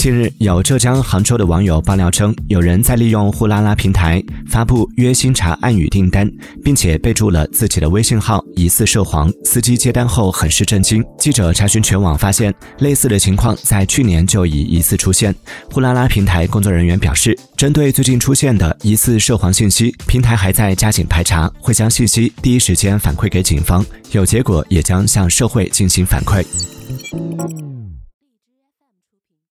近日，有浙江杭州的网友爆料称，有人在利用呼啦啦平台发布约新茶暗语订单，并且备注了自己的微信号，疑似涉黄。司机接单后很是震惊。记者查询全网发现，类似的情况在去年就已疑似出现。呼啦啦平台工作人员表示，针对最近出现的疑似涉黄信息，平台还在加紧排查，会将信息第一时间反馈给警方，有结果也将向社会进行反馈。